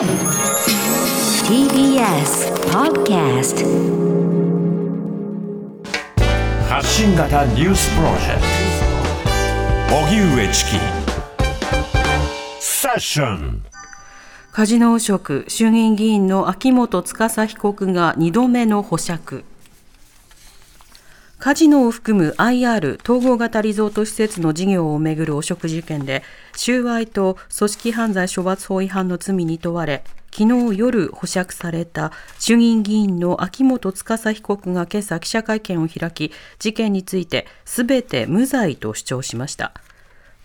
TBS Podcast 発信型ニュースプロジェクト。荻上チキ。セッション。カジノ汚職衆議院議員の秋元司被告が2度目の保釈カジノを含む IR 統合型リゾート施設の事業をめぐる汚職事件で収賄と組織犯罪処罰法違反の罪に問われ昨日夜保釈された衆議院議員の秋元司被告が今朝記者会見を開き事件についてすべて無罪と主張しました。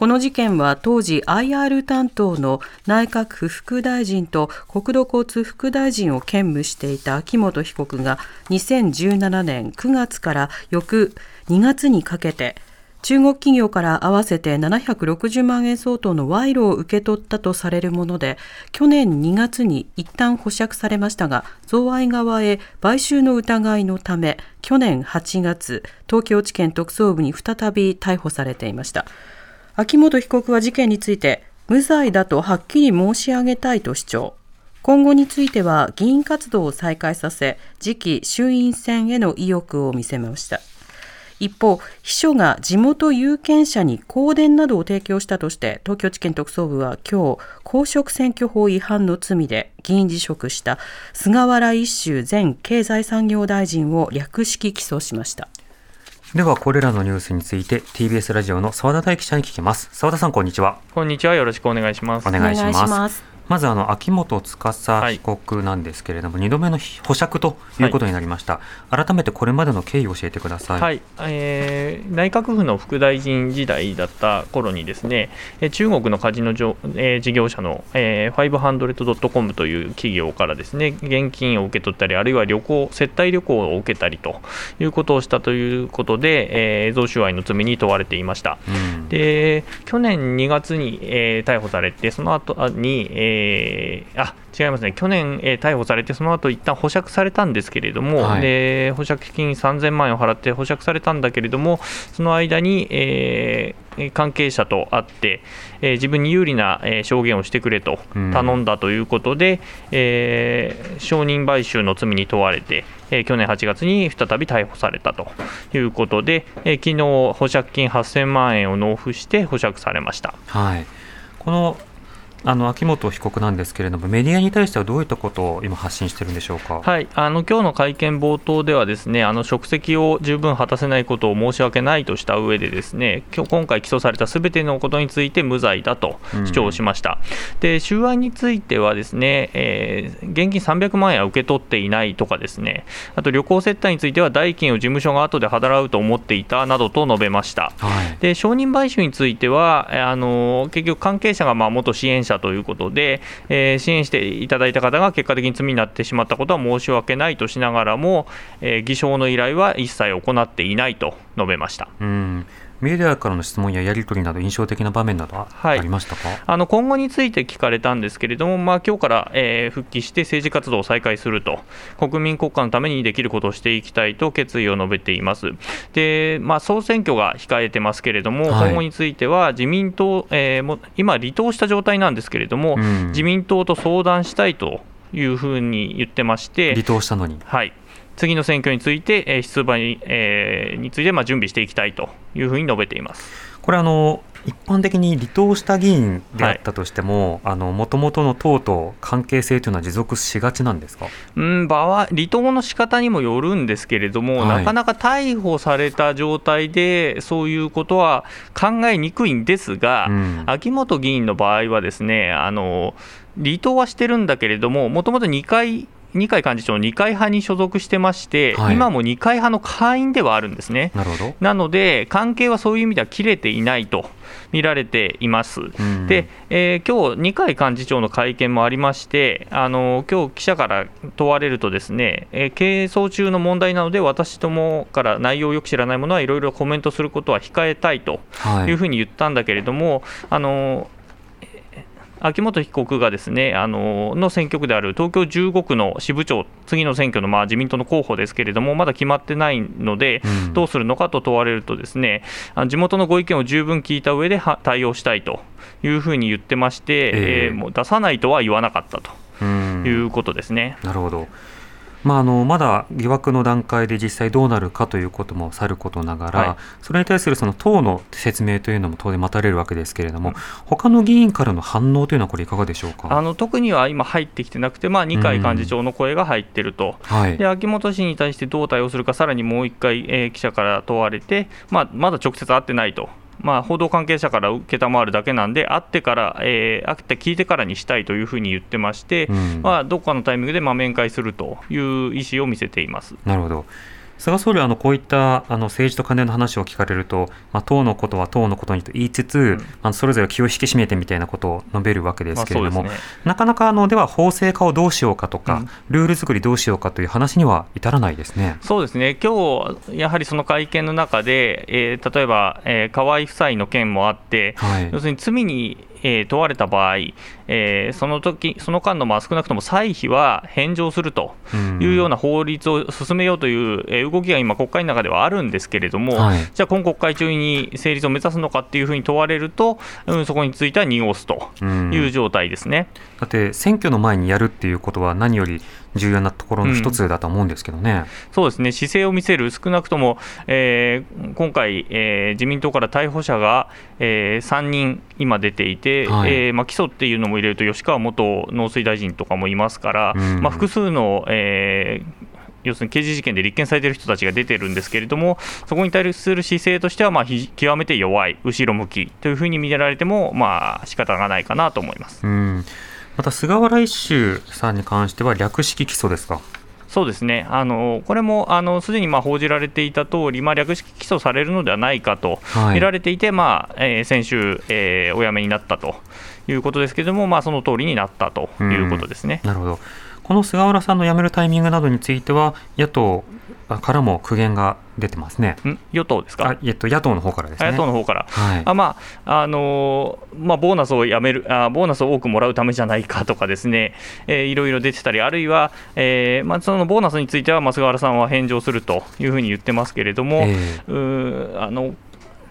この事件は当時 IR 担当の内閣府副大臣と国土交通副大臣を兼務していた秋元被告が2017年9月から翌2月にかけて中国企業から合わせて760万円相当の賄賂を受け取ったとされるもので去年2月に一旦保釈されましたが贈賄側へ買収の疑いのため去年8月東京地検特捜部に再び逮捕されていました。秋元被告は事件について無罪だとはっきり申し上げたいと主張今後については議員活動を再開させ次期衆院選への意欲を見せました一方、秘書が地元有権者に香典などを提供したとして、東京地検特捜部は今日、公職選挙法違反の罪で議員辞職した菅原一秀前経済産業大臣を略式起訴しました。ではこれらのニュースについて TBS ラジオの澤田大記者に聞きます。澤田さんこんにちは。こんにちは。よろしくお願いします。お願いしますまずあの秋元司被告なんですけれども、はい、2度目の保釈ということになりました、はい、改めてこれまでの経緯を教えてください、はい。えー、内閣府の副大臣時代だった頃にですね中国のカジノじょ、えー、事業者の、えー、500.com という企業からですね現金を受け取ったりあるいは旅行接待旅行を受けたりということをしたということで、えー、贈収賄の罪に問われていました、うん、で去年2月に、えー、逮捕されてその後に、えーえー、あ違いますね、去年、えー、逮捕されて、その後一旦保釈されたんですけれども、はい、で保釈金3000万円を払って保釈されたんだけれども、その間に、えー、関係者と会って、えー、自分に有利な、えー、証言をしてくれと頼んだということで、うん、えー、証人買収の罪に問われて、えー、去年8月に再び逮捕されたということで、えー、昨日保釈金8000万円を納付して保釈されました。はい。このあの秋元被告なんですけれども、メディアに対してはどういったことを今、発信してるんでしょうか、はい、あの今日の会見冒頭では、ですねあの職責を十分果たせないことを申し訳ないとした上で、ですね今日今回起訴されたすべてのことについて無罪だと主張しました、うん、で収賄については、ですね、えー、現金300万円は受け取っていないとか、ですねあと旅行接待については、代金を事務所が後で払うと思っていたなどと述べました。はい、で承認買収についてはあの結局、関係者がまあ元支援者ということで、えー、支援していただいた方が結果的に罪になってしまったことは申し訳ないとしながらも、えー、偽証の依頼は一切行っていないと述べました。うんメディアからの質問ややり取りなど、印象的な場面などはありましたか、はい、あの今後について聞かれたんですけれども、まあ今日から、えー、復帰して政治活動を再開すると、国民国家のためにできることをしていきたいと決意を述べています。で、まあ、総選挙が控えてますけれども、はい、今後については、自民党、えー、も今、離党した状態なんですけれども、うん、自民党と相談したいというふうに言ってまして、離党したのに。はい次の選挙について、え出馬に,、えについてまあ準備していきたいというふうに述べています。これあの、一般的に離党した議員であったとしても、もともとの党と関係性というのは持続しがちなんですか？うん場合離党の仕方にもよるんですけれども、はい、なかなか逮捕された状態で、そういうことは考えにくいんですが、うん、秋元議員の場合はですね、あの離党はしてるんだけれども、もともと2回二階幹事長、二階派に所属してまして、はい、今も二階派の会員ではあるんですね。なるほどなので、関係はそういう意味では切れていないと見られています。うん、で、えー、今日二階幹事長の会見もありまして、あの今日記者から問われると、ですね、えー、係争中の問題なので、私どもから内容をよく知らないものはいろいろコメントすることは控えたいというふうに言ったんだけれども、はい、あの秋元被告がですねあのの選挙区である東京15区の支部長、次の選挙のまあ自民党の候補ですけれども、まだ決まってないので、うん、どうするのかと問われると、ですね地元のご意見を十分聞いた上で対応したいというふうに言ってまして、えー、えー、もう出さないとは言わなかったと。いうことですね。なるほどまあ、あのまだ疑惑の段階で実際どうなるかということもさることながら、はい、それに対するその党の説明というのも当然待たれるわけですけれども、他の議員からの反応というのは、これ、いかがでしょうか？あの特には今、入ってきてなくて、まあ、二階幹事長の声が入ってると、はい、で秋元氏に対してどう対応するか、さらにもう一回、えー、記者から問われて、まあ、まだ直接会ってないと。まあ、報道関係者から承るだけなんで、会ってから、えー、会って聞いてからにしたいというふうに言ってまして、うん、まあ、どこかのタイミングでまあ面会するという意思を見せていますなるほど。菅総理はあのこういったあの政治と金の話を聞かれると、まあ、党のことは党のことにと言いつつ、うん、あのそれぞれ気を引き締めてみたいなことを述べるわけですけれども、まあね、なかなかあのでは法制化をどうしようかとか、うん、ルール作りどうしようかという話には至らないですね。そうですね、今日やはりその会見の中で、えー、例えば、えー、河井夫妻の件もあって、はい、要するに罪にえー、問われた場合、えー、その時その間のまあ少なくとも歳費は返上するというような法律を進めようという、えー、動きが今、国会の中ではあるんですけれども、はい、じゃあ、今国会中に成立を目指すのかっていうふうに問われると、うん、そこについては濁すという状態ですね。だって選挙の前にやるっていうことは何より重要なところの一つだと思うんですけどね、うん、そうですね、姿勢を見せる、少なくとも、えー、今回、えー、自民党から逮捕者が、えー、3人今出ていて、はい、えー、まあ、起訴っていうのも入れると、吉川元農水大臣とかもいますから、うん、まあ、複数の、えー要するに刑事事件で立件されている人たちが出てるんですけれども、そこに対する姿勢としては、まあ、極めて弱い、後ろ向きというふうに見られても、まあ仕方がないかなと思います。うんまた菅原一秀さんに関しては略式起訴ですか？そうですねあのこれもあのすでにまあ報じられていた通り、まあ、略式起訴されるのではないかと見られていて、はい、まあえー、先週、えー、お辞めになったということですけれども、まあ、その通りになったということですね。なるほど。この菅原さんの辞めるタイミングなどについては、野党からも苦言が出てますね。与党ですか、えっと、野党の方からですね。野党の方から、はい、あまああのまあ、ボーナスをやめるあ、ボーナスを多くもらうためじゃないかとかですね、えー、いろいろ出てたり、あるいは、えーまあ、そのボーナスについては、菅原さんは返上するというふうに言ってますけれども、えー、うあの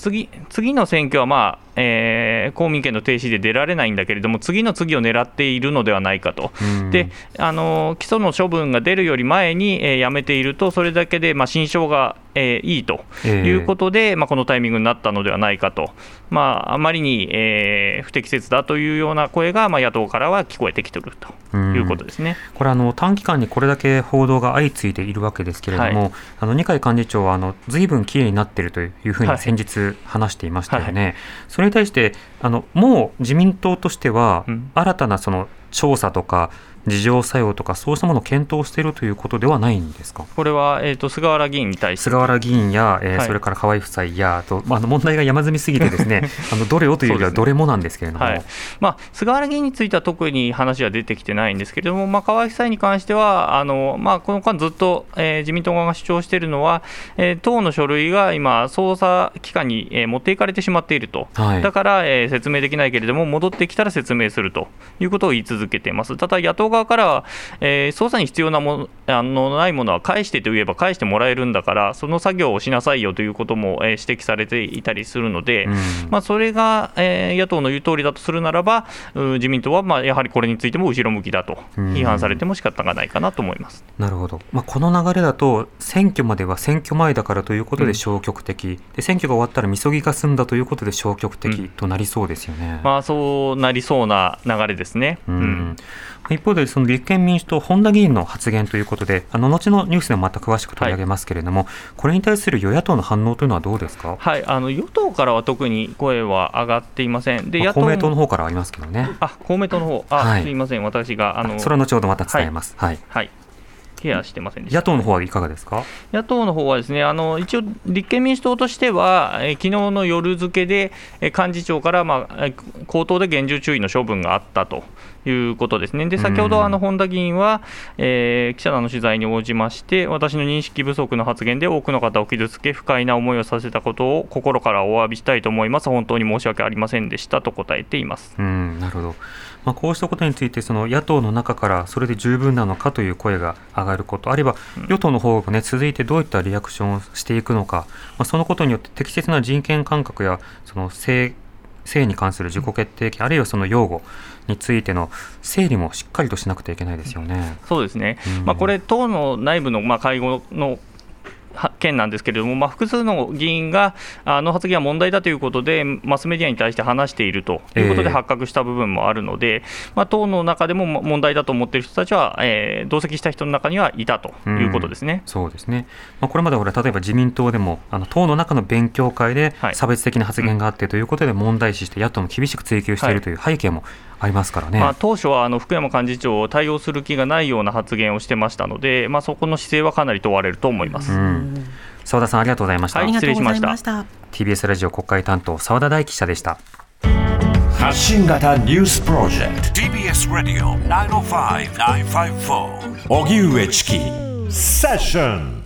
次次の選挙は、まあえー、公民権の停止で出られないんだけれども、次の次を狙っているのではないかと、であの起訴の処分が出るより前に、えー、やめていると、それだけで、まあ、心証が、えー、いいということで、えー、まあ、このタイミングになったのではないかと、まあ、あまりに、えー、不適切だというような声が、まあ、野党からは聞こえてきているということですね。これあの、短期間にこれだけ報道が相次いでいるわけですけれども、はい、あの二階幹事長はあのずいぶんきれいになっているというふうに先日話していましたよね。はいはい、それに対してあのもう自民党としては、新たなその調査とか自浄作用とか、そうしたものを検討しているということではないんですか？これは、えーと、菅原議員に対して。菅原議員や、えー、はい、それから河井夫妻やと、まあ、問題が山積みすぎて、ですね あのどれをというよりはどれもなんですけれども、ねはい、まあ、菅原議員については特に話は出てきてないんですけれども、まあ、河井夫妻に関しては、あのまあ、この間ずっと、えー、自民党側が主張しているのは、えー、党の書類が今、捜査機関に、えー、持っていかれてしまっていると、はい、だから、えー、説明できないけれども、戻ってきたら説明するということを言い続けています。ただ野党側からはえー、捜査に必要なものあのないものは返してと言えば返してもらえるんだから、その作業をしなさいよということも、えー、指摘されていたりするので、うん、まあ、それが、えー、野党の言う通りだとするならば、自民党はまあやはりこれについても後ろ向きだと批判されても仕方がないかなと思います、うん、なるほど、まあ、この流れだと、選挙までは選挙前だからということで消極的、うん、で選挙が終わったらみそぎが済んだということで消極的となりそうですよね。まあ、そうなりそうな流れですね。うん一方で、その立憲民主党、本田議員の発言ということで、あの後のニュースでもまた詳しく取り上げますけれども、はい、これに対する与野党の反応というのはどうですか、はい、あの与党からは特に声は上がっていません、で、まあ、公明党の方からありますけどね。あ公明党の方。あ、はい、すみません、私が、あのそれは後ほどまた伝えます。はい、はい。ケアしてませんでした、野党の方はいかがですか？野党の方はですねあの一応、立憲民主党としては、え昨日の夜付けで、え幹事長から、まあ、口頭で厳重注意の処分があったということですね。で先ほどあの本田議員は、えー、記者団の取材に応じまして、私の認識不足の発言で多くの方を傷つけ、不快な思いをさせたことを心からお詫びしたいと思います、本当に申し訳ありませんでしたと答えています。うんなるほど、まあ、こうしたことについて、その野党の中からそれで十分なのかという声が上がること、あるいは与党の方がね、続いてどういったリアクションをしていくのか、まあ、そのことによって適切な人権感覚やその性性に関する自己決定権あるいはその擁護についての整理もしっかりとしなくてはいけないですよね。そうですね、うん。まあ、これ、党の内部のまあ会合のは件なんですけれども、まあ、複数の議員があの発言は問題だということで、マスメディアに対して話しているということでええ。発覚した部分もあるので、まあ、党の中でもも問題だと思っている人たちは、えー同席した人の中にはいたということですね。そうですね、まあ、これまでほら例えば自民党でもあの党の中の勉強会ではい。差別的な発言があってということで問題視して野党も厳しく追及しているという背景もありますからね。まあ、当初はあの福山幹事長を対応する気がないような発言をしてましたので、まあ、そこの姿勢はかなり問われると思います。うん。澤田さんありがとうございました、はいありがとうございま失した。TBS ラジオ国会担当澤田大記者でした。発信型ニュースプロジェクト。TBS Radio 905-954荻上チキ。セッション